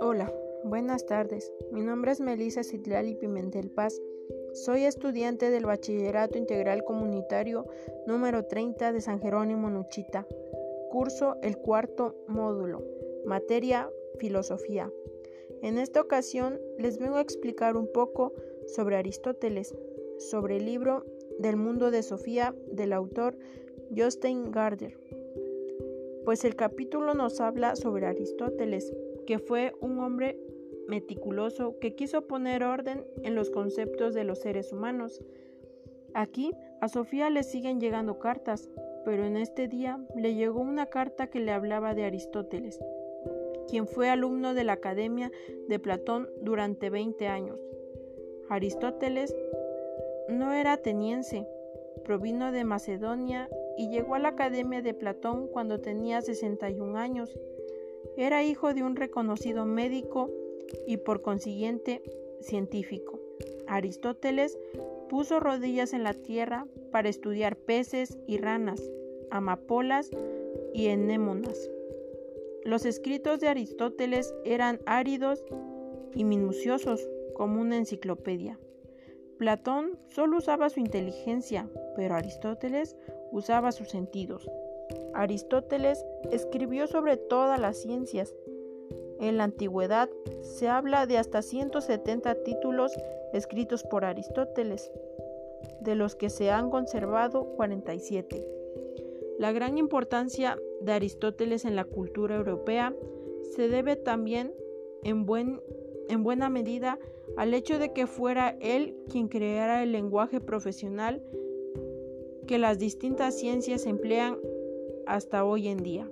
Hola, buenas tardes. Mi nombre es Melissa Citlali Pimentel Paz. Soy estudiante del Bachillerato Integral Comunitario número 30 de San Jerónimo Nuchita. Curso el cuarto módulo, materia Filosofía. En esta ocasión les vengo a explicar un poco sobre Aristóteles, sobre el libro del mundo de Sofía del autor Jostein Garder. Pues el capítulo nos habla sobre Aristóteles, que fue un hombre meticuloso que quiso poner orden en los conceptos de los seres humanos. Aquí a Sofía le siguen llegando cartas, pero en este día le llegó una carta que le hablaba de Aristóteles, quien fue alumno de la Academia de Platón durante 20 años. Aristóteles no era ateniense, provino de Macedonia y llegó a la Academia de Platón cuando tenía 61 años. Era hijo de un reconocido médico y por consiguiente científico. Aristóteles puso rodillas en la tierra para estudiar peces y ranas, amapolas y enémonas. Los escritos de Aristóteles eran áridos y minuciosos como una enciclopedia. Platón solo usaba su inteligencia, pero Aristóteles usaba sus sentidos. Aristóteles escribió sobre todas las ciencias. En la antigüedad se habla de hasta 170 títulos escritos por Aristóteles, de los que se han conservado 47. La gran importancia de Aristóteles en la cultura europea se debe también en, buen, en buena medida al hecho de que fuera él quien creara el lenguaje profesional que las distintas ciencias emplean hasta hoy en día.